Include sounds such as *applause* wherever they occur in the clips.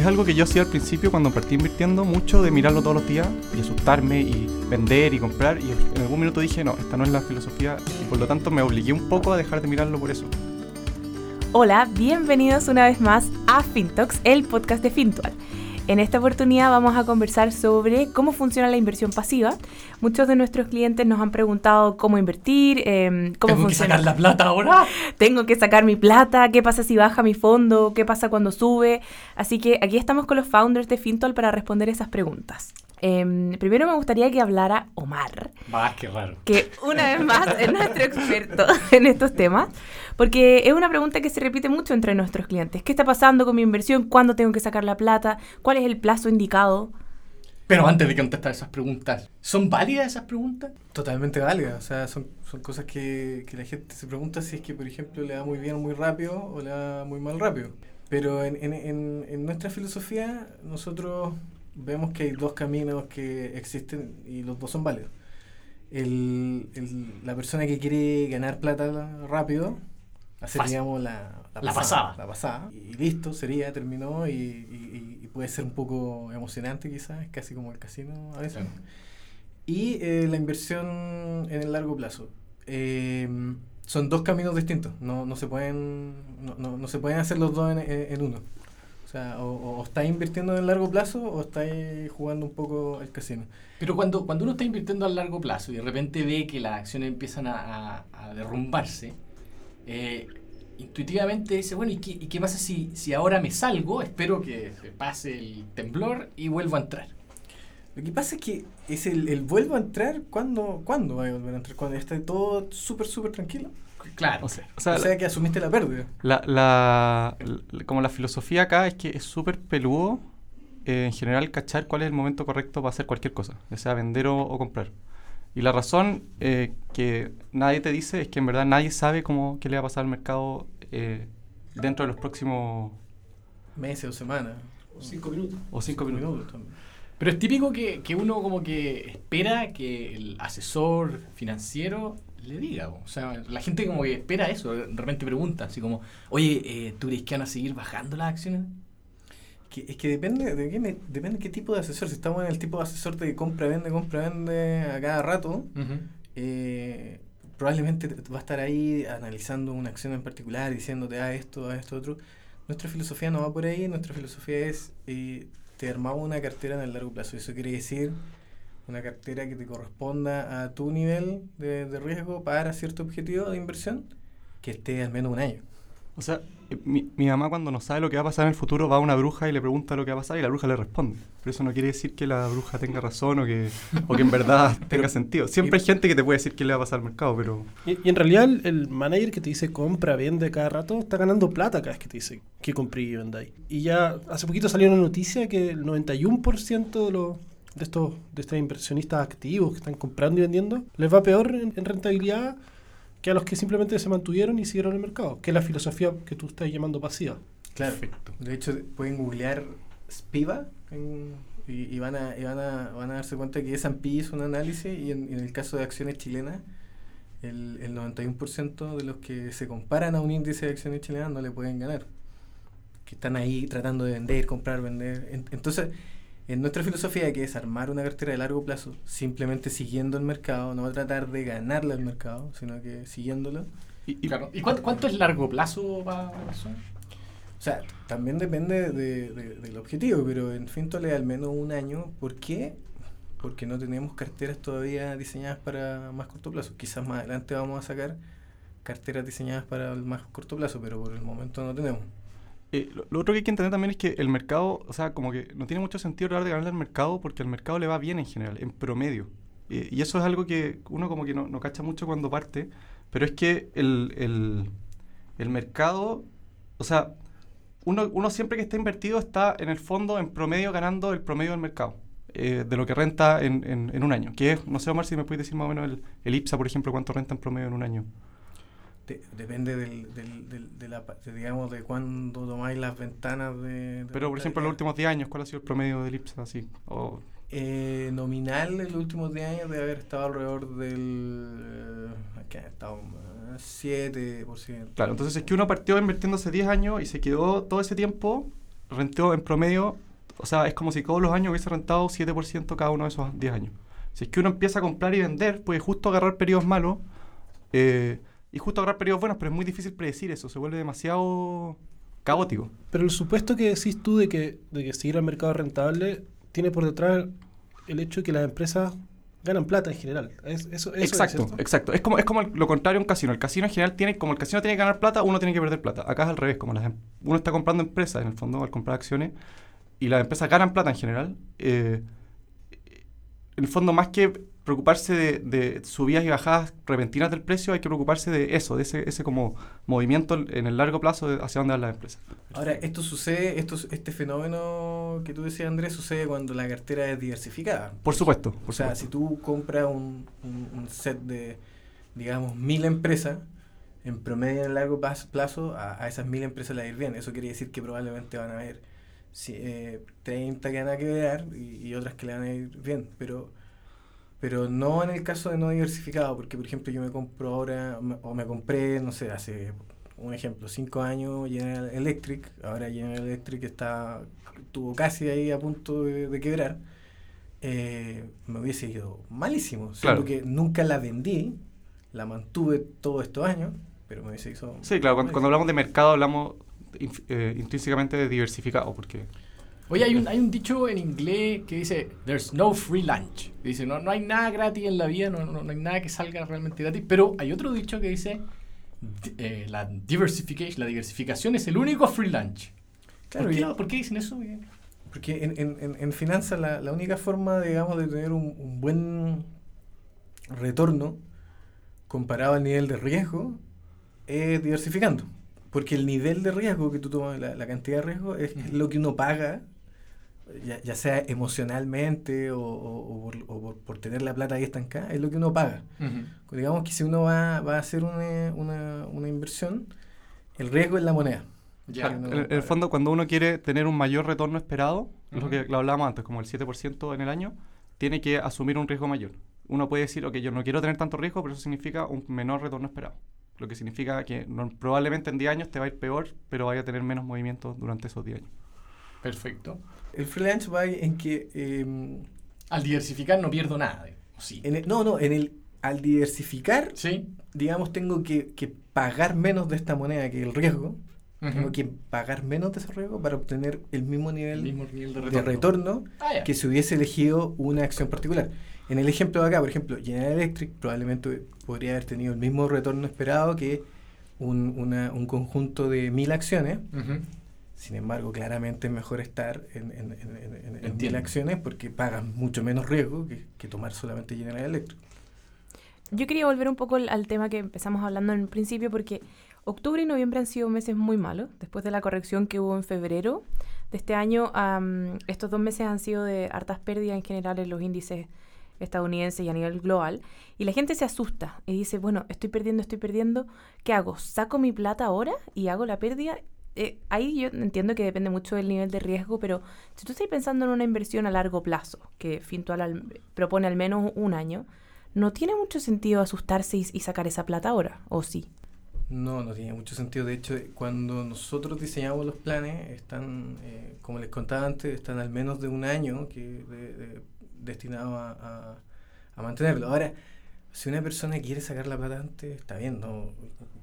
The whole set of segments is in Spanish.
es algo que yo hacía al principio cuando partí invirtiendo mucho de mirarlo todos los días y asustarme y vender y comprar y en algún minuto dije, no, esta no es la filosofía y por lo tanto me obligué un poco a dejar de mirarlo por eso. Hola, bienvenidos una vez más a FinTalks, el podcast de Fintual. En esta oportunidad vamos a conversar sobre cómo funciona la inversión pasiva. Muchos de nuestros clientes nos han preguntado cómo invertir, eh, cómo ¿Tengo funciona. que sacar la plata ahora? *laughs* Tengo que sacar mi plata, qué pasa si baja mi fondo, qué pasa cuando sube. Así que aquí estamos con los founders de Fintual para responder esas preguntas. Eh, primero me gustaría que hablara Omar, Va, qué raro. que una vez más es nuestro experto *laughs* en estos temas, porque es una pregunta que se repite mucho entre nuestros clientes. ¿Qué está pasando con mi inversión? ¿Cuándo tengo que sacar la plata? ¿Cuál es el plazo indicado? Pero antes de contestar esas preguntas, ¿son válidas esas preguntas? Totalmente válida, o sea, son, son cosas que, que la gente se pregunta si es que, por ejemplo, le da muy bien muy rápido o le da muy mal rápido. Pero en, en, en, en nuestra filosofía, nosotros vemos que hay dos caminos que existen y los dos son válidos. El, el- la persona que quiere ganar plata rápido, hacer, Fácil. digamos, la, La pasada. La pasada. Y listo, sería, terminó y, y- y puede ser un poco emocionante quizás, es casi como el casino a veces. Y eh, la inversión en el largo plazo. Eh, son dos caminos distintos. No, no, se, pueden, no, no, no se pueden hacer los dos en- en uno. O sea, o, o estás invirtiendo en el largo plazo o estás jugando un poco el casino. Pero cuando, cuando uno está invirtiendo a largo plazo y de repente ve que las acciones empiezan a, a- derrumbarse, eh, intuitivamente dice, bueno, ¿y qué, y qué pasa si, si ahora me salgo, espero que se pase el temblor y vuelvo a entrar? Lo que pasa es que es el, el vuelvo a entrar. ¿Cuándo, ¿Cuándo va a volver a entrar? Cuando ya está todo súper, súper tranquilo. Claro. O sea, o sea, o sea que asumiste la pérdida. la, la- la- como la filosofía acá es que es súper peludo eh, en general cachar cuál es el momento correcto para hacer cualquier cosa, ya sea vender o, o comprar. Y la razón eh, que nadie te dice es que en verdad nadie sabe cómo qué le va a pasar al mercado eh, dentro de los próximos Meses o semanas. Cinco minutos. o cinco minutos. también. Pero es típico que, que uno como que espera que el asesor financiero le diga. O sea, la gente como que espera eso. De repente pregunta, así como, oye, eh, ¿tú crees que van a seguir bajando las acciones? Que, es que depende de qué, depende qué tipo de asesor. Si estamos en el tipo de asesor de compra, vende, compra, vende a cada rato, eh, probablemente te- va a estar ahí analizando una acción en particular, diciéndote, ah, esto, ah, esto, otro. Nuestra filosofía no va por ahí, nuestra filosofía es, eh, te armamos una cartera en el largo plazo. Eso quiere decir una cartera que te corresponda a tu nivel de, de riesgo para cierto objetivo de inversión, que esté al menos un año. O sea, eh, mi, mi mamá cuando no sabe lo que va a pasar en el futuro va a una bruja y le pregunta lo que va a pasar y la bruja le responde. Pero eso no quiere decir que la bruja tenga razón o que, o que en verdad *laughs* tenga sentido. Siempre hay gente que te puede decir qué le va a pasar al mercado, pero Y, y en realidad el, el manager que te dice compra, vende cada rato, está ganando plata cada vez que te dice que compré y vendáis. Y ya hace poquito salió una noticia que el 91% de los de estos, de estos inversionistas activos que están comprando y vendiendo, les va peor en, en rentabilidad que a los que simplemente se mantuvieron y siguieron el mercado, que es la filosofía que tú estás llamando pasiva. Claro. De hecho, pueden googlear Spiva en- y, y van, a, y van, a, van a darse cuenta que S&P hizo un análisis y en, en el caso de acciones chilenas, el, el 91% de los que se comparan a un índice de acciones chilenas no le pueden ganar. Que están ahí tratando de vender, comprar, vender. En- entonces, en nuestra filosofía, que es armar una cartera de largo plazo, simplemente siguiendo el mercado, no va a tratar de ganarle al mercado, sino que siguiéndolo. y- y- Claro. ¿Y cuánto, cuánto es largo plazo para la persona? O sea, también depende de- de- del objetivo, pero en Fintole al menos un año. ¿Por qué? Porque no tenemos carteras todavía diseñadas para más corto plazo. Quizás más adelante vamos a sacar carteras diseñadas para el más corto plazo, pero por el momento no tenemos. Eh, lo, lo otro que hay que entender también es que el mercado, o sea, como que no tiene mucho sentido hablar de ganarle al mercado porque al mercado le va bien en general, en promedio. Eh, y eso es algo que uno como que no, no cacha mucho cuando parte, pero es que el, el, el mercado, o sea, uno, uno siempre que está invertido está en el fondo en promedio ganando el promedio del mercado. eh, de lo que renta en, en, en un año. Que es, no sé, Omar, si me puedes decir más o menos el, el IPSA, por ejemplo, cuánto renta en promedio en un año. De- depende del, del, del- de la, de, digamos, de cuándo tomáis las ventanas de... de Pero, por ejemplo, en los últimos 10 años, ¿cuál ha sido el promedio del IPSA? Así, o Eh, nominal en los últimos 10 años debe haber estado alrededor del... eh, ¿Qué ha estado? eh, 7%. Claro, entonces es que uno partió invirtiendo hace 10 años y se quedó todo ese tiempo rentó en promedio, o sea, es como si todos los años hubiese rentado 7% cada uno de esos 10 años. Si es que uno empieza a comprar y vender, puede justo agarrar periodos malos eh, y justo agarrar periodos buenos, pero es muy difícil predecir eso, se vuelve demasiado caótico. Pero el supuesto que decís tú de que, de que seguir al mercado rentable tiene por detrás el hecho de que las empresas ganan plata en general. Es, eso, eso exacto, es, exacto. Es como, es como lo contrario a un casino. El casino en general tiene, como el casino tiene que ganar plata, uno tiene que perder plata. Acá es al revés, como las, em, uno está comprando empresas en el fondo al comprar acciones y las empresas ganan plata en general. Eh, en el fondo, más que preocuparse de, subidas y bajadas repentinas del precio, hay que preocuparse de eso, de ese, ese como movimiento en el largo plazo hacia dónde van las empresas. Ahora, esto sucede, esto, este fenómeno que tú decías, Andrés, sucede cuando la cartera es diversificada. Por supuesto. o sea, si tú compras un, un, set de, digamos, mil empresas, en promedio en el largo plazo, a, esas mil empresas a ir bien. Eso quiere decir que probablemente van a haber eh, 30 que van a quedar y, y otras que le van a ir bien. Pero pero no en el caso de no diversificado, porque por ejemplo yo me compro ahora, o me compré, no sé, hace un ejemplo, cinco años General Electric, ahora General Electric está, estuvo casi ahí a punto de, quebrar, eh, me hubiese ido malísimo, claro. que nunca la vendí, la mantuve todos estos años, pero me hubiese ido... Sí, claro, cuando, hablamos de mercado hablamos eh, intrínsecamente de diversificado, porque Oye, hay un, hay un dicho en inglés que dice, there's no free lunch. Dice, no, no hay nada gratis en la vida, no, no, hay nada que salga realmente gratis. Pero hay otro dicho que dice, eh, la, diversification, la diversificación es el único free lunch. Claro, ¿Por, qué, dicen eso? Porque en, en, en finanzas la, la, única forma, digamos, de tener un, un, buen retorno comparado al nivel de riesgo es diversificando. Porque el nivel de riesgo que tú tomas, la, la cantidad de riesgo, es lo que uno paga ya, sea emocionalmente o, por, tener la plata ahí estancada, es lo que uno paga. Digamos que si uno va, a hacer una, inversión, el riesgo es la moneda. en, el fondo, cuando uno quiere tener un mayor retorno esperado, lo que lo hablábamos antes, como el 7% en el año, tiene que asumir un riesgo mayor. Uno puede decir, ok, yo no quiero tener tanto riesgo, pero eso significa un menor retorno esperado. Lo que significa que probablemente en 10 años te va a ir peor, pero vaya a tener menos movimientos durante esos 10 años. Perfecto. El freelance va en que... Em, al diversificar no pierdo nada. Sí. no, no, en el, al diversificar, ¿Sí? digamos, tengo que, pagar menos de esta moneda que el riesgo. Tengo que pagar menos de ese riesgo para obtener el mismo nivel, de retorno, ah, que si hubiese elegido una acción particular. En el ejemplo de acá, por ejemplo, General Electric probablemente podría haber tenido el mismo retorno esperado que un, un conjunto de mil acciones. Sin embargo, claramente es mejor estar en, en, en, acciones porque pagan mucho menos riesgo que, tomar solamente General Electric. Yo quería volver un poco al, tema que empezamos hablando en principio porque octubre y noviembre han sido meses muy malos. Después de la corrección que hubo en febrero de este año, estos dos meses han sido de hartas pérdidas en general en los índices estadounidenses y a nivel global. Y la gente se asusta y dice, bueno, estoy perdiendo, estoy perdiendo. ¿Qué hago? ¿Saco mi plata ahora y hago la pérdida? Eh, ahí yo entiendo que depende mucho del nivel de riesgo, pero si tú estás pensando en una inversión a largo plazo, que Fintual propone al menos un año, no tiene mucho sentido asustarse y, sacar esa plata ahora, ¿o sí? No, no tiene mucho sentido. De hecho, cuando nosotros diseñamos los planes, están, eh, como les contaba antes, están al menos de un año que destinados a, a mantenerlo. Ahora, si una persona quiere sacar la plata antes, está bien, no,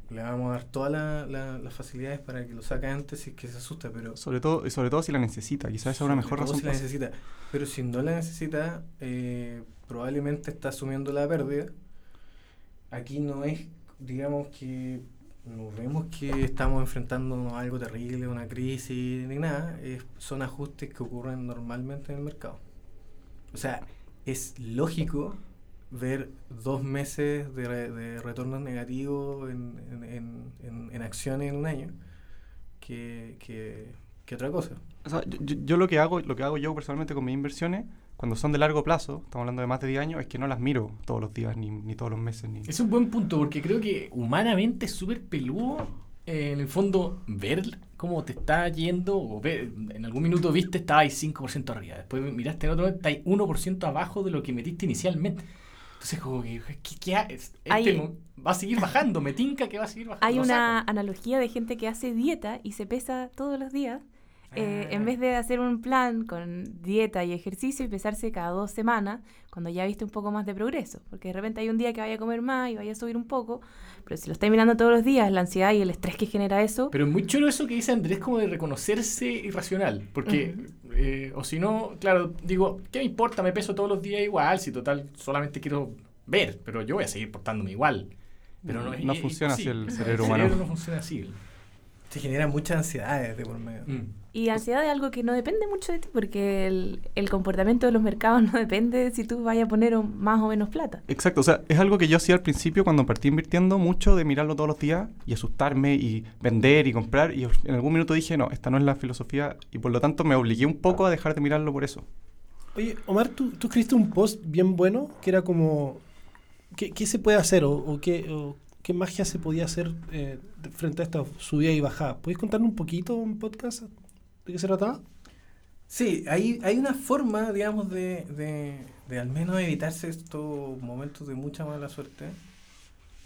le vamos a dar todas las facilidades para que lo saque antes si es que se asusta, pero... Sobre todo, sobre todo si la necesita, quizás esa es una mejor razón. Si la necesita. Pero si no la necesita, eh, probablemente está asumiendo la pérdida. Aquí no es, digamos que no vemos que estamos enfrentándonos a algo terrible, una crisis, ni nada. son ajustes que ocurren normalmente en el mercado. O sea, es lógico ver dos meses de, de retorno negativo en, en, en, en, acciones en un año que, que, que otra cosa. yo, yo, lo que hago, lo que hago yo personalmente con mis inversiones, cuando son de largo plazo, estamos hablando de más de 10 años, es que no las miro todos los días, ni, ni todos los meses. Ni... Es un buen punto, porque creo que humanamente es súper peludo, eh, en el fondo, ver cómo te está yendo, o ver, en algún minuto viste, estaba ahí 5% arriba, después miraste en otro, está ahí 1% abajo de lo que metiste inicialmente. Entonces, como que, ¿qué, este va a seguir bajando, me tinca que va a seguir bajando. Hay una analogía de gente que hace dieta y se pesa todos los días. Eh, Ah. en vez de hacer un plan con dieta y ejercicio y pesarse cada dos semanas, cuando ya viste un poco más de progreso. Porque de repente hay un día que vaya a comer más y vaya a subir un poco, pero si lo estáis mirando todos los días, la ansiedad y el estrés que genera eso, Pero es muy chulo eso que dice Andrés como de reconocerse irracional. Porque, eh, o si no, claro, digo, ¿qué me importa? Me peso todos los días igual, si total solamente quiero ver, pero yo voy a seguir portándome igual. Pero no, es- No es funciona así el cerebro humano. no funciona así. Se generan muchas ansiedades de por medio. Mm. Y ansiedad es algo que no depende mucho de ti, porque el, el comportamiento de los mercados *laughs* no depende de si tú vayas a poner más o menos plata. Exacto, o sea, es algo que yo hacía al principio cuando partí invirtiendo mucho de mirarlo todos los días y asustarme y vender y comprar y en algún minuto dije, no, esta no es la filosofía y por lo tanto me obligué un poco a dejar de mirarlo por eso. Oye, Omar, tú, tú escribiste un post bien bueno que era como, ¿qué, qué se puede hacer o, o qué, o qué magia se podía hacer eh, frente a esta subida y bajada? ¿Puedes contarnos un poquito en podcast de qué se trataba? Sí, hay, hay una forma, digamos, de, de, al menos evitarse estos momentos de mucha mala suerte,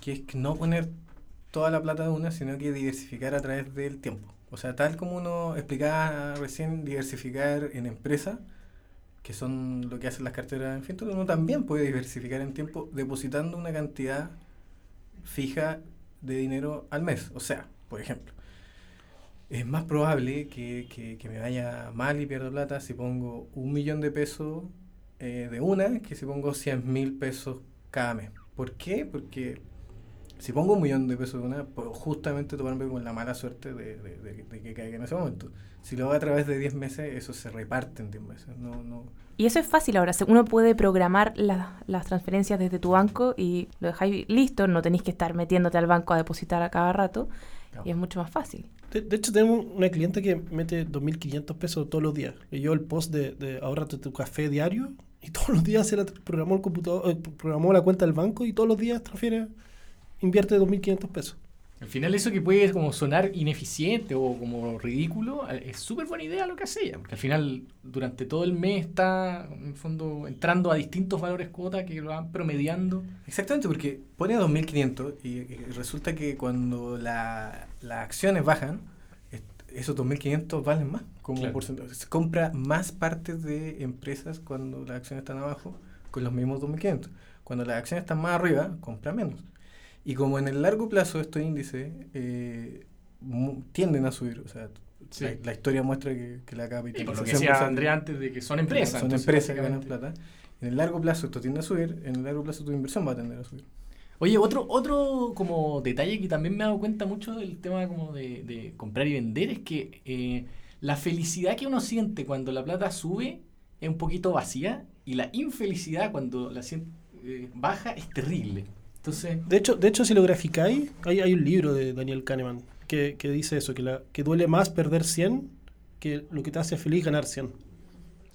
que es no poner toda la plata de una, sino que diversificar a través del tiempo. O sea, tal como uno explicaba recién, diversificar en empresas, que son lo que hacen las carteras en Fintual, uno también puede diversificar en tiempo depositando una cantidad fija de dinero al mes. O sea, por ejemplo, es más probable que, que- que me vaya mal y pierda plata si pongo un millón de pesos eh, de una que si pongo 100 mil pesos cada mes. ¿Por qué? Porque si pongo un millón de pesos de una, puedo justamente tomarme con la mala suerte de, de- de- de que caiga en ese momento. Si lo hago a través de 10 meses, eso se reparte en 10 meses. No, no, Y eso es fácil ahora. se- Uno puede programar la- las transferencias desde tu banco y lo dejáis listo. No tenéis que estar metiéndote al banco a depositar a cada rato. Claro. Y es mucho más fácil. De, de hecho, tenemos una cliente que mete 2.500 pesos todos los días. Leyó el post de, de ahorrate tu café diario y todos los días se la programó el computador, eh, programó la cuenta del banco y todos los días transfiere, invierte 2.500 pesos. Al final eso que puede como sonar ineficiente o como ridículo, eh, es súper buena idea lo que hace ella. Porque al final durante todo el mes está en el fondo entrando a distintos valores cuota que lo van promediando. Exactamente, porque pone 2.500 y, y resulta que cuando la- las acciones bajan, esos 2.500 valen más como Claro. porcentaje. Se compra más partes de empresas cuando las acciones están abajo con los mismos 2.500. Cuando las acciones están más arriba, compra menos. Y como en el largo plazo estos índices eh, tienden a subir, o sea, Sí. la, la historia muestra que, que la Y por lo que capitalización decía Andrea antes de que son empresas. son entonces, empresas que ganan plata. En el largo plazo esto tiende a subir, en el largo plazo tu inversión va a tender a subir. Oye, otro, otro como detalle que también me he dado cuenta mucho del tema como de, de comprar y vender es que eh, la felicidad que uno siente cuando la plata sube es un poquito vacía y la infelicidad cuando la sien- eh, baja es terrible. Entonces, De hecho, de hecho si lo graficáis, hay, hay un libro de Daniel Kahneman que, que dice eso, que, la, que duele más perder 100 que lo que te hace feliz ganar 100.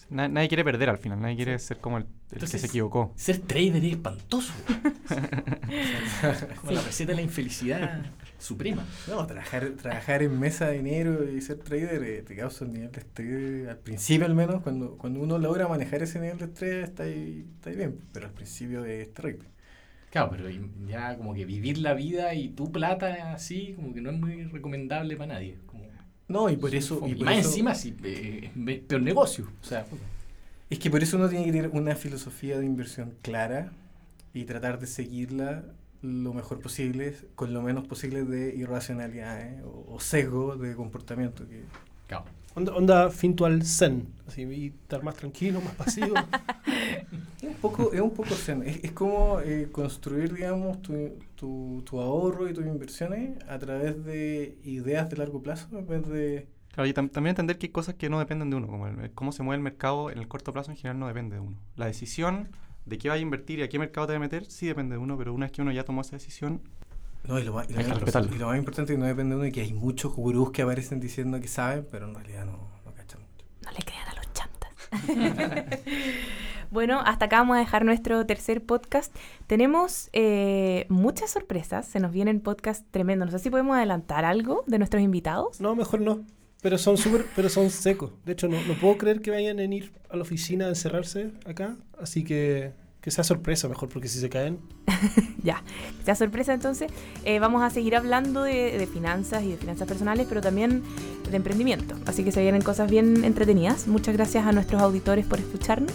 Na- nadie quiere perder al final, nadie quiere ser como el, el que se equivocó. ser trader es espantoso. *laughs* *laughs* como la receta de la infelicidad suprema. No, trabajar, trabajar en mesa de dinero y ser trader eh, te causa un nivel de estrés, al principio al menos, cuando, cuando uno logra manejar ese nivel de estrés está ahí, está ahí bien, pero al principio es terrible. Claro, pero ya como que vivir la vida y tu plata así, como que no es muy recomendable para nadie. Como, No, y por eso... y, Y por más eso- encima, sí, eh, peor negocio. O sea, Es que por eso uno tiene que tener una filosofía de inversión clara y tratar de seguirla lo mejor posible, con lo menos posible de irracionalidades o, o sesgo de comportamiento. Que, claro. Onda, onda Fintual Zen, así, y estar más tranquilo, más pasivo. *laughs* Es un poco, es un poco zen. Es, es como eh, construir, digamos, tu, tu, tu ahorro y tus inversiones a través de ideas de largo plazo en vez de... Claro, y tam- también entender que hay cosas que no dependen de uno, como el- cómo se mueve el mercado en el corto plazo en general no depende de uno. La decisión de qué vaya a invertir y a qué mercado te va a meter sí depende de uno, pero una vez que uno ya tomó esa decisión, No, y lo, más, y lo Hay que más- respetarlo. y lo más importante es que no depende de uno y que hay muchos gurús que aparecen diciendo que saben, pero en realidad no, no cachan mucho. No le crean a los chantas. *laughs* bueno, hasta acá vamos a dejar nuestro tercer podcast. Tenemos eh, muchas sorpresas. Se nos vienen podcasts tremendos. No sé si podemos adelantar algo de nuestros invitados. No, mejor no. Pero son súper, pero son secos. De hecho, no, no puedo creer que vayan a ir a la oficina a encerrarse acá. Así que que sea sorpresa mejor, porque si se caen. *laughs* ya, que sea sorpresa entonces. Eh, vamos a seguir hablando de, de, finanzas y de finanzas personales, pero también de emprendimiento. Así que se vienen cosas bien entretenidas. Muchas gracias a nuestros auditores por escucharnos.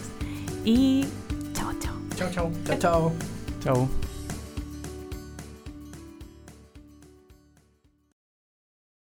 Y chao, chao. Chao, chao. Chao, chao. Chao.